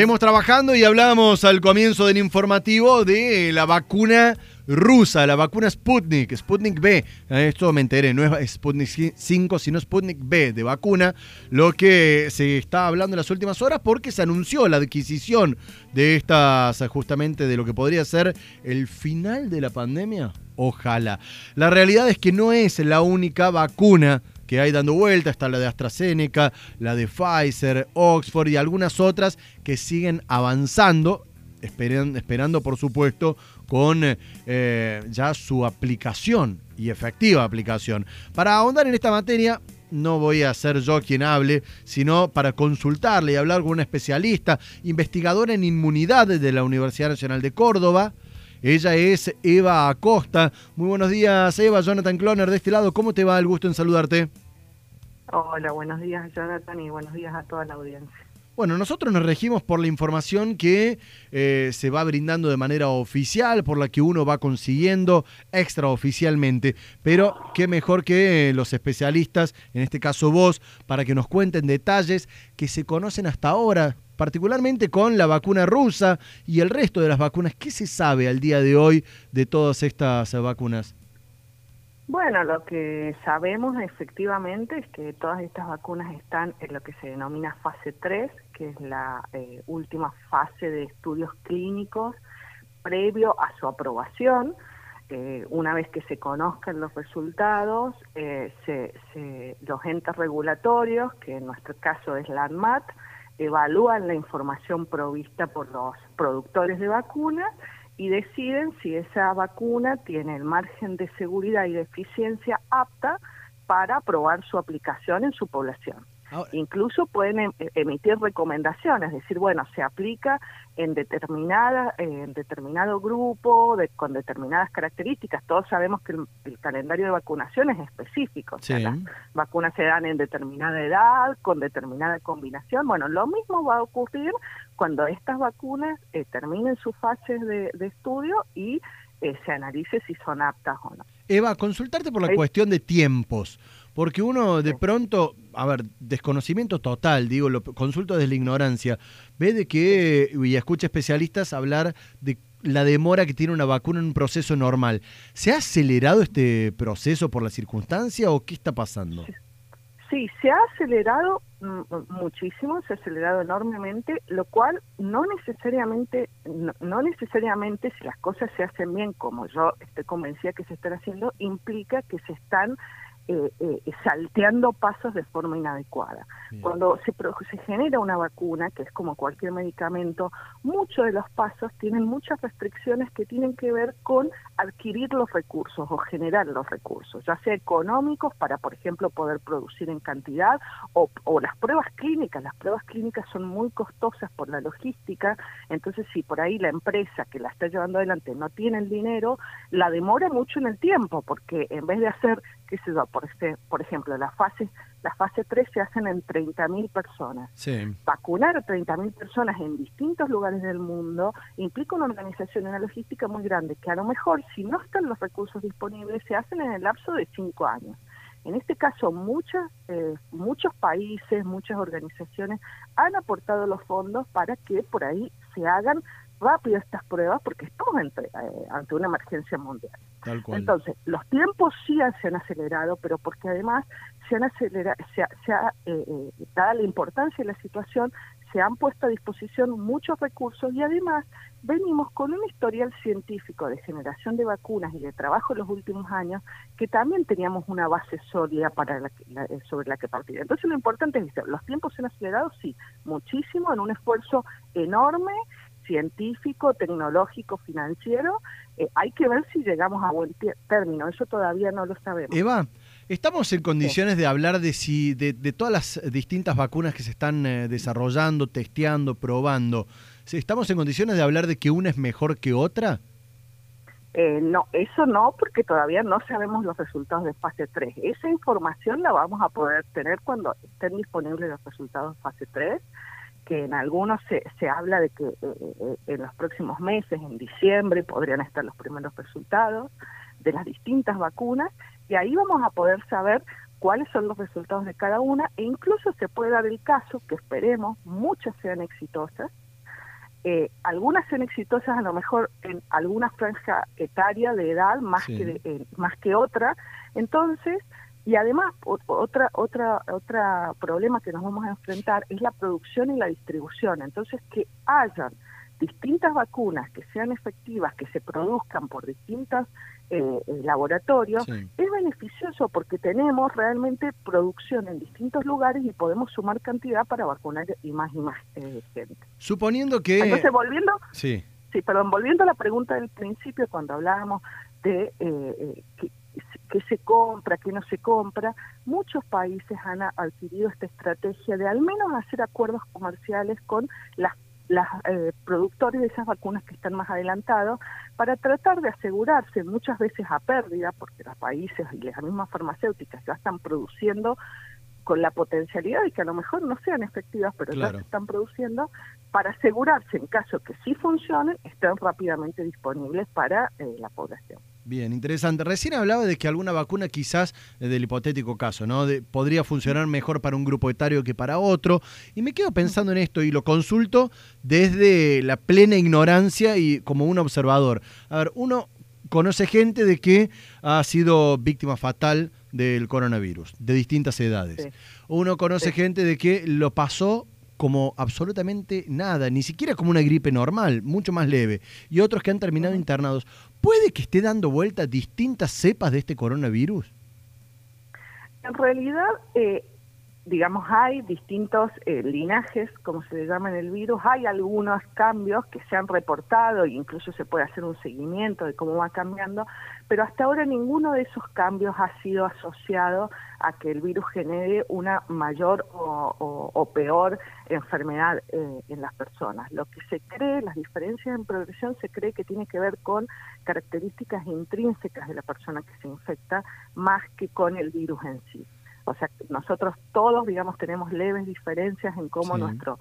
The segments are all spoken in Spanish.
Seguimos trabajando y hablamos al comienzo del informativo de la vacuna rusa, la vacuna Sputnik, Sputnik B. Esto me enteré, no es Sputnik 5, sino Sputnik B de vacuna, lo que se está hablando en las últimas horas porque se anunció la adquisición de estas, justamente de lo que podría ser el final de la pandemia. Ojalá. La realidad es que no es la única vacuna que hay dando vuelta, está la de AstraZeneca, la de Pfizer, Oxford y algunas otras que siguen avanzando, esperando por supuesto con eh, ya su aplicación y efectiva aplicación. Para ahondar en esta materia, no voy a ser yo quien hable, sino para consultarle y hablar con una especialista, investigadora en inmunidad de la Universidad Nacional de Córdoba. Ella es Eva Acosta. Muy buenos días, Eva. Jonathan Cloner de este lado. ¿Cómo te va? El gusto en saludarte. Hola, buenos días Jonathan y buenos días a toda la audiencia. Bueno, nosotros nos regimos por la información que eh, se va brindando de manera oficial, por la que uno va consiguiendo extraoficialmente, pero qué mejor que los especialistas, en este caso vos, para que nos cuenten detalles que se conocen hasta ahora, particularmente con la vacuna rusa y el resto de las vacunas. ¿Qué se sabe al día de hoy de todas estas vacunas? Bueno, lo que sabemos efectivamente es que todas estas vacunas están en lo que se denomina fase 3, que es la eh, última fase de estudios clínicos previo a su aprobación. Eh, una vez que se conozcan los resultados, eh, se, los entes regulatorios, que en nuestro caso es la ANMAT, evalúan la información provista por los productores de vacunas y deciden si esa vacuna tiene el margen de seguridad y de eficiencia apta para aprobar su aplicación en su población. Incluso pueden em, emitir recomendaciones, decir, bueno, se aplica en determinada, en determinado grupo, con determinadas características. Todos sabemos que el, calendario de vacunación es específico. O sea, las vacunas se dan en determinada edad, con determinada combinación. Bueno, lo mismo va a ocurrir cuando estas vacunas eh, terminen sus fases de, estudio y eh, se analice si son aptas o no. Eva, consultarte por la cuestión de tiempos. Porque uno de pronto, a ver, desconocimiento total, digo, lo consulto desde la ignorancia, ve de que, y escucha especialistas hablar de la demora que tiene una vacuna en un proceso normal. ¿Se ha acelerado este proceso por la circunstancia o qué está pasando? Sí, se ha acelerado muchísimo, se ha acelerado enormemente, lo cual no necesariamente, no, necesariamente si las cosas se hacen bien, como yo estoy convencida que se están haciendo, implica que se están eh, eh, salteando pasos de forma inadecuada. Cuando se, se genera una vacuna, que es como cualquier medicamento, muchos de los pasos tienen muchas restricciones que tienen que ver con adquirir los recursos o generar los recursos, ya sea económicos para, por ejemplo, poder producir en cantidad o, o las pruebas clínicas. Las pruebas clínicas son muy costosas por la logística, entonces si por ahí la empresa que la está llevando adelante no tiene el dinero, la demora mucho en el tiempo, porque en vez de hacer, qué sé yo, por, este, por ejemplo, la fase, la fase 3 se hacen en 30.000 personas. Vacunar a 30.000 personas en distintos lugares del mundo implica una organización y una logística muy grande, que a lo mejor, si no están los recursos disponibles, se hacen en el lapso de 5 años. En este caso, muchas, eh, muchos países, muchas organizaciones han aportado los fondos para que por ahí se hagan rápido estas pruebas porque estamos eh, ante una emergencia mundial. Entonces, los tiempos sí se han acelerado, pero porque además se han acelerado, se, ha, eh, eh, dada la importancia de la situación, se han puesto a disposición muchos recursos y además venimos con un historial científico de generación de vacunas y de trabajo en los últimos años que también teníamos una base sólida para sobre la que partir. Entonces lo importante es que los tiempos se han acelerado, sí, muchísimo, en un esfuerzo enorme científico, tecnológico, financiero, eh, hay que ver si llegamos a buen término. Eso todavía no lo sabemos. Eva, estamos en condiciones de hablar de si de, todas las distintas vacunas que se están eh, desarrollando, testeando, probando. ¿Estamos en condiciones de hablar de que una es mejor que otra? Eh, no, eso no, porque todavía no sabemos los resultados de fase 3. Esa información la vamos a poder tener cuando estén disponibles los resultados de fase 3 que en algunos se, se habla de que eh, eh, en los próximos meses, en diciembre, podrían estar los primeros resultados de las distintas vacunas y ahí vamos a poder saber cuáles son los resultados de cada una e incluso se puede dar el caso, que esperemos muchas sean exitosas, eh, algunas son exitosas a lo mejor en alguna franja etaria de edad más que eh, más que otra. Entonces y además otra otra otra problema que nos vamos a enfrentar es la producción y la distribución entonces que hayan distintas vacunas que sean efectivas que se produzcan por distintas eh, laboratorios es beneficioso porque tenemos realmente producción en distintos lugares y podemos sumar cantidad para vacunar y más y más eh, gente. Suponiendo que... Entonces, volviendo... Sí. Sí, perdón, volviendo a la pregunta del principio, cuando hablábamos de eh, eh qué se compra, qué no se compra, muchos países han adquirido esta estrategia de al menos hacer acuerdos comerciales con las las eh, productores de esas vacunas que están más adelantados para tratar de asegurarse muchas veces a pérdida porque los países y las mismas farmacéuticas ya están produciendo con la potencialidad de que a lo mejor no sean efectivas pero ya se están produciendo para asegurarse en caso que sí funcionen estén rápidamente disponibles para eh, la población. Bien, interesante. Recién hablaba de que alguna vacuna quizás, del hipotético caso, ¿no? podría funcionar mejor para un grupo etario que para otro. Y me quedo pensando en esto y lo consulto desde la plena ignorancia y como un observador. A ver, uno conoce gente de que ha sido víctima fatal del coronavirus, de distintas edades. Uno conoce gente de que lo pasó como absolutamente nada, ni siquiera como una gripe normal, mucho más leve, y otros que han terminado internados. ¿Puede que esté dando vuelta distintas cepas de este coronavirus? En realidad, eh, digamos, hay distintos eh, linajes, como se le llama en el virus, hay algunos cambios que se han reportado e incluso se puede hacer un seguimiento de cómo va cambiando, pero hasta ahora ninguno de esos cambios ha sido asociado a que el virus genere una mayor o, peor enfermedad eh, en las personas. Lo que se cree, las diferencias en progresión, se cree que tiene que ver con características intrínsecas de la persona que se infecta más que con el virus en sí. O sea, nosotros todos, digamos, tenemos leves diferencias en cómo nuestro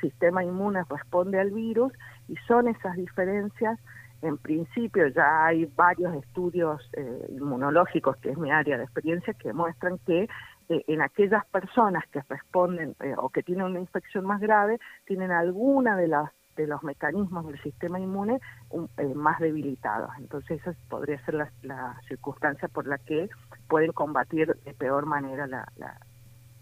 sistema inmune responde al virus y son esas diferencias en principio ya hay varios estudios eh, inmunológicos, que es mi área de experiencia, que muestran que eh, en aquellas personas que responden eh, o que tienen una infección más grave, tienen alguna de las de los mecanismos del sistema inmune más debilitados. Entonces esa podría ser la, circunstancia por la que pueden combatir de peor manera la,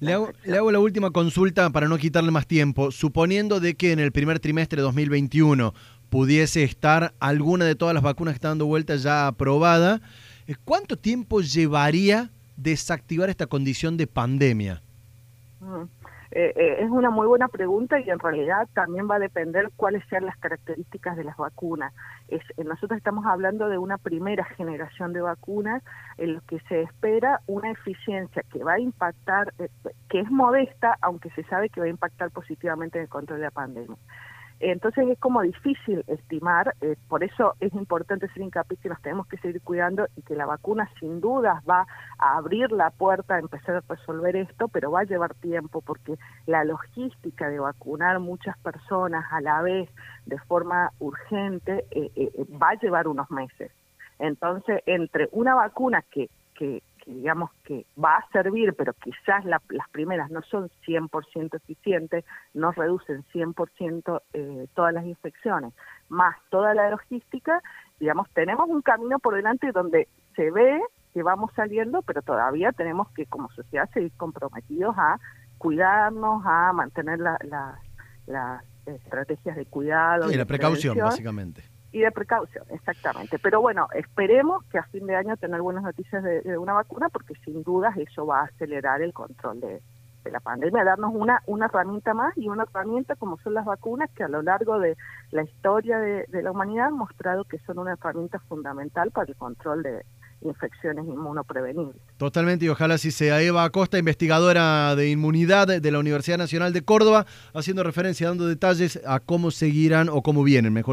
le hago, le hago, la última consulta para no quitarle más tiempo. Suponiendo de que en el primer trimestre de 2021 pudiese estar alguna de todas las vacunas que están dando vuelta ya aprobada, eh, ¿cuánto tiempo llevaría desactivar esta condición de pandemia? Mm. Eh, eh, es una muy buena pregunta y en realidad también va a depender cuáles sean las características de las vacunas. Es, nosotros estamos hablando de una primera generación de vacunas en lo que se espera una eficiencia que va a impactar, que es modesta, aunque se sabe que va a impactar positivamente en el control de la pandemia. Entonces es como difícil estimar, eh, por eso es importante ser hincapié que nos tenemos que seguir cuidando y que la vacuna sin dudas va a abrir la puerta a empezar a resolver esto, pero va a llevar tiempo porque la logística de vacunar muchas personas a la vez de forma urgente eh, eh, va a llevar unos meses. Entonces, entre una vacuna que, que, que digamos que va a servir, pero quizás las primeras no son 100% eficientes, no reducen 100% eh, todas las infecciones, más toda la logística, digamos, tenemos un camino por delante donde se ve que vamos saliendo, pero todavía tenemos que como sociedad seguir comprometidos a cuidarnos, a mantener las estrategias de cuidado. Y la precaución, básicamente y de precaución, exactamente. Pero bueno, esperemos que a fin de año tener buenas noticias de, una vacuna, porque sin dudas eso va a acelerar el control de, la pandemia, darnos una, una herramienta más y una herramienta como son las vacunas, que a lo largo de la historia de, de la humanidad han mostrado que son una herramienta fundamental para el control de, infecciones inmunoprevenibles. Totalmente, y ojalá si sea Eva Acosta, investigadora de inmunidad de la Universidad Nacional de Córdoba, haciendo referencia, dando detalles a cómo seguirán o cómo vienen, mejor